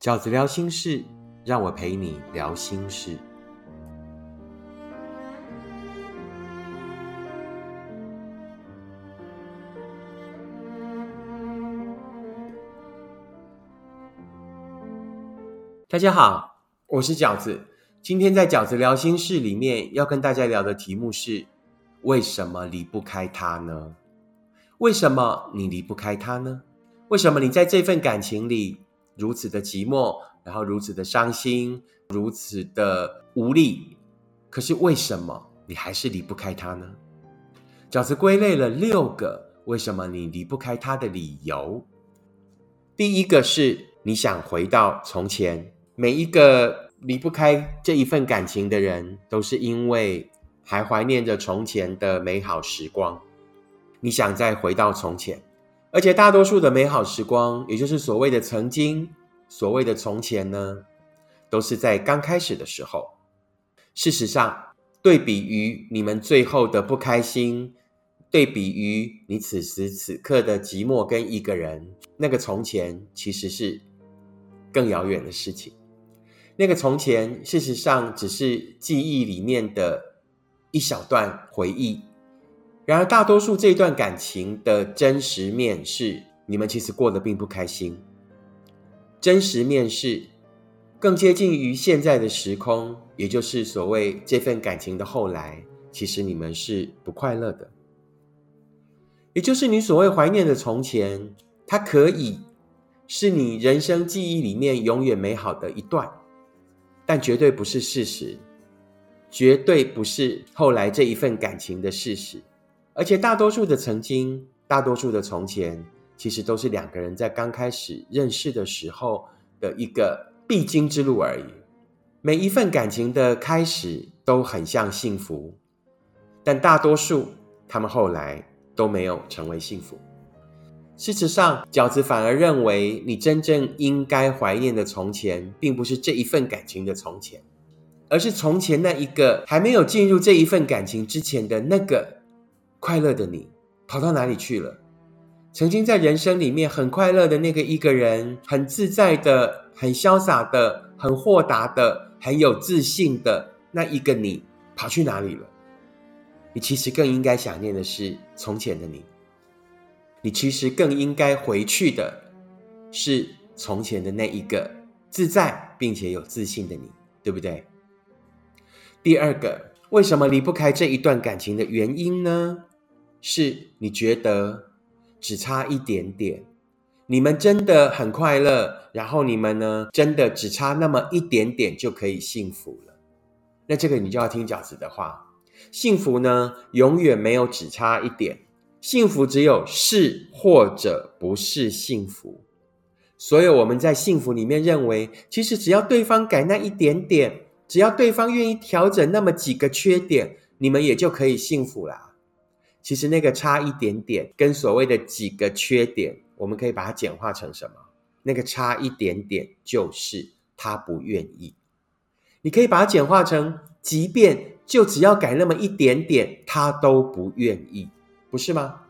饺子聊心事，让我陪你聊心事。大家好，我是饺子。今天在饺子聊心事里面要跟大家聊的题目是：为什么离不开他呢？为什么你离不开他呢？为什么你在这份感情里如此的寂寞，然后如此的伤心，如此的无力？可是为什么你还是离不开他呢？饺子归类了六个为什么你离不开他的理由。第一个是你想回到从前。每一个离不开这一份感情的人，都是因为还怀念着从前的美好时光。你想再回到从前，而且大多数的美好时光，也就是所谓的曾经、所谓的从前呢，都是在刚开始的时候。事实上，对比于你们最后的不开心，对比于你此时此刻的寂寞跟一个人，那个从前其实是更遥远的事情。那个从前，事实上只是记忆里面的一小段回忆。然而，大多数这段感情的真实面是，你们其实过得并不开心。真实面是更接近于现在的时空，也就是所谓这份感情的后来，其实你们是不快乐的。也就是你所谓怀念的从前，它可以是你人生记忆里面永远美好的一段。但绝对不是事实，绝对不是后来这一份感情的事实，而且大多数的曾经，大多数的从前，其实都是两个人在刚开始认识的时候的一个必经之路而已。每一份感情的开始都很像幸福，但大多数他们后来都没有成为幸福。事实上，饺子反而认为，你真正应该怀念的从前，并不是这一份感情的从前，而是从前那一个还没有进入这一份感情之前的那个快乐的你，跑到哪里去了？曾经在人生里面很快乐的那个一个人，很自在的、很潇洒的、很豁达的、很有自信的那一个你，跑去哪里了？你其实更应该想念的是从前的你。你其实更应该回去的，是从前的那一个自在并且有自信的你，对不对？第二个，为什么离不开这一段感情的原因呢？是你觉得只差一点点，你们真的很快乐，然后你们呢，真的只差那么一点点就可以幸福了。那这个你就要听饺子的话，幸福呢，永远没有只差一点。幸福只有是或者不是幸福，所以我们在幸福里面认为，其实只要对方改那一点点，只要对方愿意调整那么几个缺点，你们也就可以幸福啦。其实那个差一点点，跟所谓的几个缺点，我们可以把它简化成什么？那个差一点点就是他不愿意。你可以把它简化成，即便就只要改那么一点点，他都不愿意。不是吗？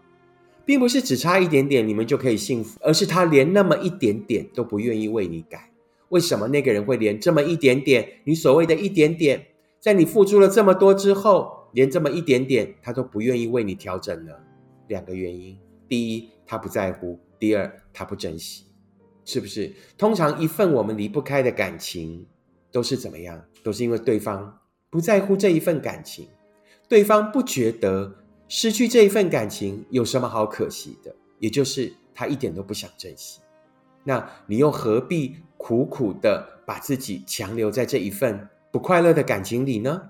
并不是只差一点点，你们就可以幸福，而是他连那么一点点都不愿意为你改。为什么那个人会连这么一点点？你所谓的一点点，在你付出了这么多之后，连这么一点点他都不愿意为你调整了？两个原因：第一，他不在乎；第二，他不珍惜。是不是？通常一份我们离不开的感情，都是怎么样？都是因为对方不在乎这一份感情，对方不觉得。失去这一份感情有什么好可惜的？也就是他一点都不想珍惜，那你又何必苦苦的把自己强留在这一份不快乐的感情里呢？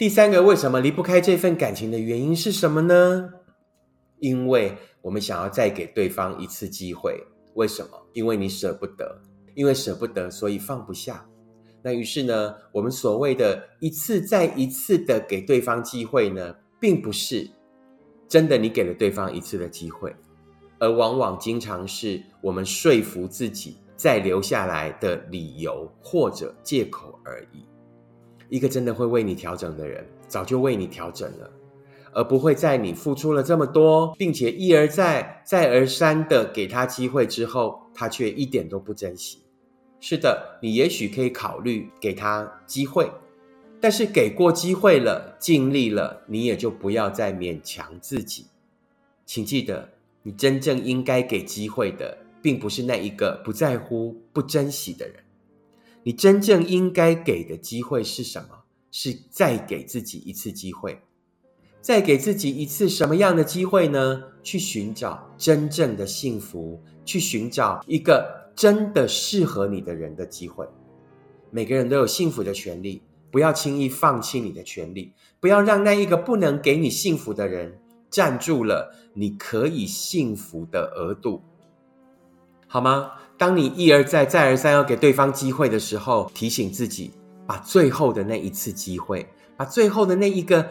第三个，为什么离不开这份感情的原因是什么呢？因为我们想要再给对方一次机会。为什么？因为你舍不得，因为舍不得，所以放不下。那于是呢，我们所谓的一次再一次的给对方机会呢？并不是真的，你给了对方一次的机会，而往往经常是我们说服自己再留下来的理由或者借口而已。一个真的会为你调整的人，早就为你调整了，而不会在你付出了这么多，并且一而再、再而三的给他机会之后，他却一点都不珍惜。是的，你也许可以考虑给他机会，但是给过机会了，尽力了，你也就不要再勉强自己。请记得，你真正应该给机会的，并不是那一个不在乎、不珍惜的人。你真正应该给的机会是什么？是再给自己一次机会，再给自己一次什么样的机会呢？去寻找真正的幸福，去寻找一个。真的适合你的人的机会，每个人都有幸福的权利，不要轻易放弃你的权利，不要让那一个不能给你幸福的人占住了你可以幸福的额度，好吗？当你一而再、再而三要给对方机会的时候，提醒自己，把最后的那一次机会，把最后的那一个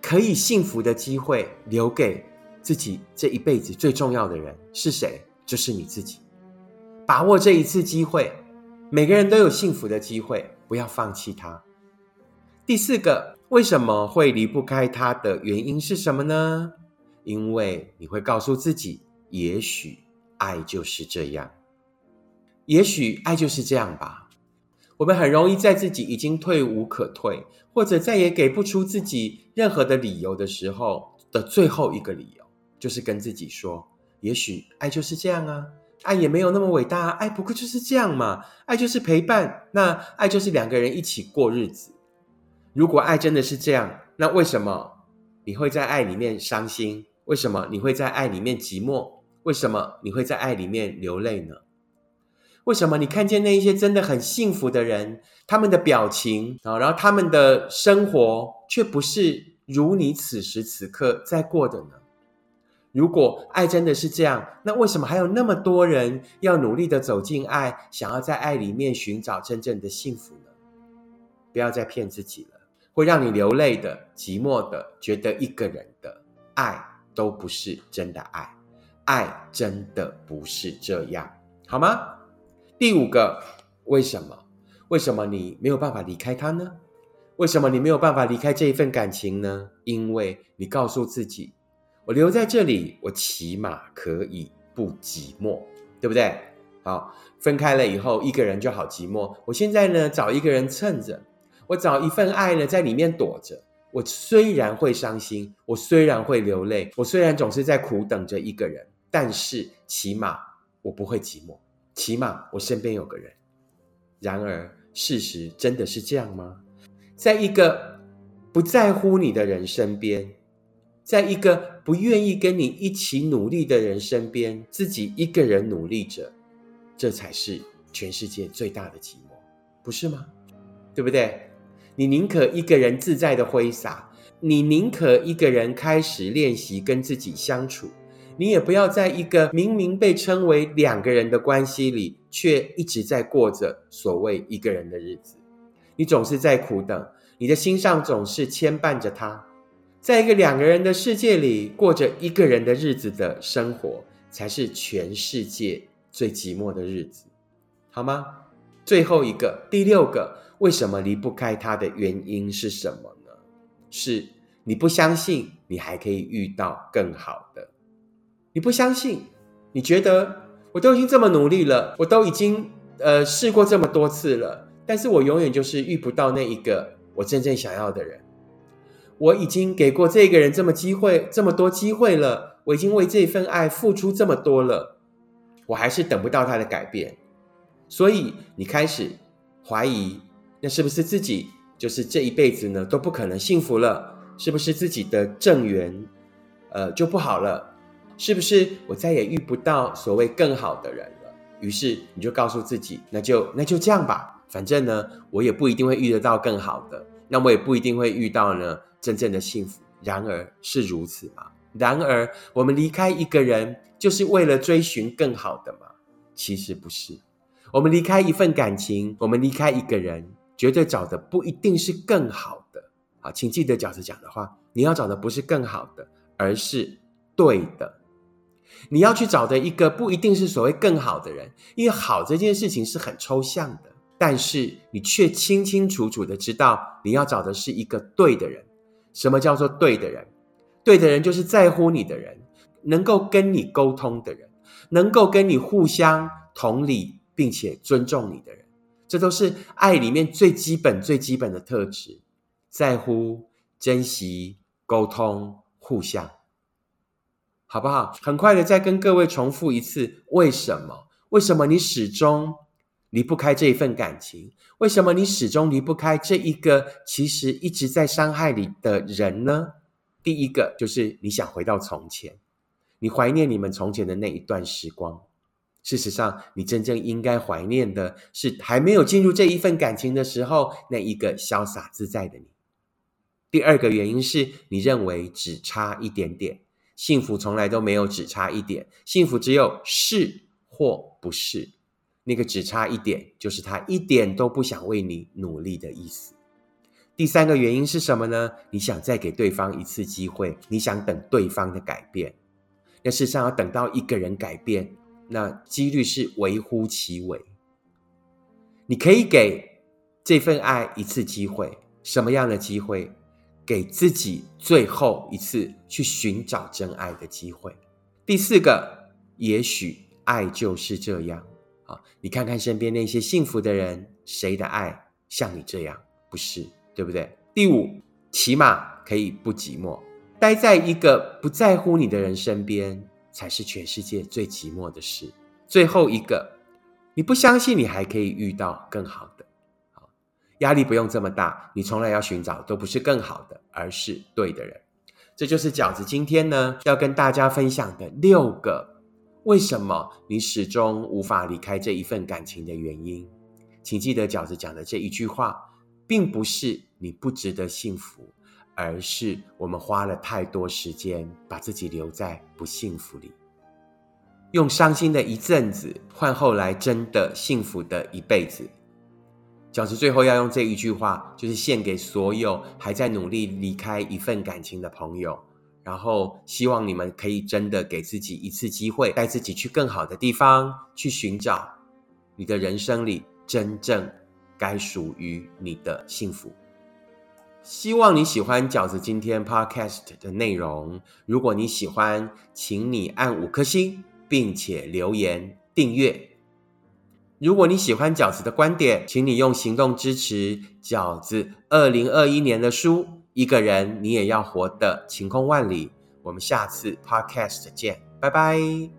可以幸福的机会留给自己这一辈子最重要的人是谁？就是你自己。把握这一次机会，每个人都有幸福的机会，不要放弃它。第四个，为什么会离不开他的原因是什么呢？因为你会告诉自己，也许爱就是这样，也许爱就是这样吧。我们很容易在自己已经退无可退，或者再也给不出自己任何的理由的时候的最后一个理由，就是跟自己说，也许爱就是这样啊。爱也没有那么伟大，爱不过就是这样嘛。爱就是陪伴，那爱就是两个人一起过日子。如果爱真的是这样，那为什么你会在爱里面伤心？为什么你会在爱里面寂寞？为什么你会在爱里面流泪呢？为什么你看见那一些真的很幸福的人，他们的表情啊，然后他们的生活却不是如你此时此刻在过的呢？如果爱真的是这样，那为什么还有那么多人要努力的走进爱，想要在爱里面寻找真正的幸福呢？不要再骗自己了，会让你流泪的、寂寞的、觉得一个人的爱，都不是真的爱。爱真的不是这样，好吗？第五个，为什么？为什么你没有办法离开他呢？为什么你没有办法离开这一份感情呢？因为你告诉自己。我留在这里，我起码可以不寂寞，对不对？好，分开了以后，一个人就好寂寞。我现在呢，找一个人蹭着，我找一份爱呢，在里面躲着。我虽然会伤心，我虽然会流泪，我虽然总是在苦等着一个人，但是起码我不会寂寞，起码我身边有个人。然而，事实真的是这样吗？在一个不在乎你的人身边。在一个不愿意跟你一起努力的人身边，自己一个人努力着，这才是全世界最大的寂寞，不是吗？对不对？你宁可一个人自在的挥洒，你宁可一个人开始练习跟自己相处，你也不要在一个明明被称为两个人的关系里，却一直在过着所谓一个人的日子。你总是在苦等，你的心上总是牵绊着他。在一个两个人的世界里过着一个人的日子的生活，才是全世界最寂寞的日子，好吗？最后一个，第六个，为什么离不开他的原因是什么呢？是你不相信你还可以遇到更好的，你不相信，你觉得我都已经这么努力了，我都已经呃试过这么多次了，但是我永远就是遇不到那一个我真正想要的人。我已经给过这个人这么机会，这么多机会了。我已经为这份爱付出这么多了，我还是等不到他的改变。所以你开始怀疑，那是不是自己就是这一辈子呢都不可能幸福了？是不是自己的正缘，呃，就不好了？是不是我再也遇不到所谓更好的人了？于是你就告诉自己，那就那就这样吧，反正呢，我也不一定会遇得到更好的，那我也不一定会遇到呢。真正的幸福，然而是如此吗？然而，我们离开一个人，就是为了追寻更好的吗？其实不是。我们离开一份感情，我们离开一个人，绝对找的不一定是更好的。好，请记得饺子讲的话，你要找的不是更好的，而是对的。你要去找的一个不一定是所谓更好的人，因为好这件事情是很抽象的，但是你却清清楚楚的知道，你要找的是一个对的人。什么叫做对的人？对的人就是在乎你的人，能够跟你沟通的人，能够跟你互相同理，并且尊重你的人。这都是爱里面最基本、最基本的特质：在乎、珍惜、沟通、互相，好不好？很快的再跟各位重复一次：为什么？为什么你始终离不开这一份感情？为什么你始终离不开这一个其实一直在伤害你的人呢？第一个就是你想回到从前，你怀念你们从前的那一段时光。事实上，你真正应该怀念的是还没有进入这一份感情的时候，那一个潇洒自在的你。第二个原因是你认为只差一点点，幸福从来都没有只差一点，幸福只有是或不是。那个只差一点，就是他一点都不想为你努力的意思。第三个原因是什么呢？你想再给对方一次机会，你想等对方的改变。那事实上要等到一个人改变。那几率是微乎其微。你可以给这份爱一次机会，什么样的机会？给自己最后一次去寻找真爱的机会。第四个，也许爱就是这样啊！你看看身边那些幸福的人，谁的爱像你这样？不是，对不对？第五，起码可以不寂寞，待在一个不在乎你的人身边。才是全世界最寂寞的事。最后一个，你不相信你还可以遇到更好的，压力不用这么大。你从来要寻找都不是更好的，而是对的人。这就是饺子今天呢要跟大家分享的六个为什么你始终无法离开这一份感情的原因。请记得饺子讲的这一句话，并不是你不值得幸福。而是我们花了太多时间，把自己留在不幸福里，用伤心的一阵子换后来真的幸福的一辈子。饺子最后要用这一句话，就是献给所有还在努力离开一份感情的朋友，然后希望你们可以真的给自己一次机会，带自己去更好的地方，去寻找你的人生里真正该属于你的幸福。希望你喜欢饺子今天 podcast 的内容。如果你喜欢，请你按五颗星，并且留言订阅。如果你喜欢饺子的观点，请你用行动支持饺子二零二一年的书《一个人你也要活得晴空万里》。我们下次 podcast 见，拜拜。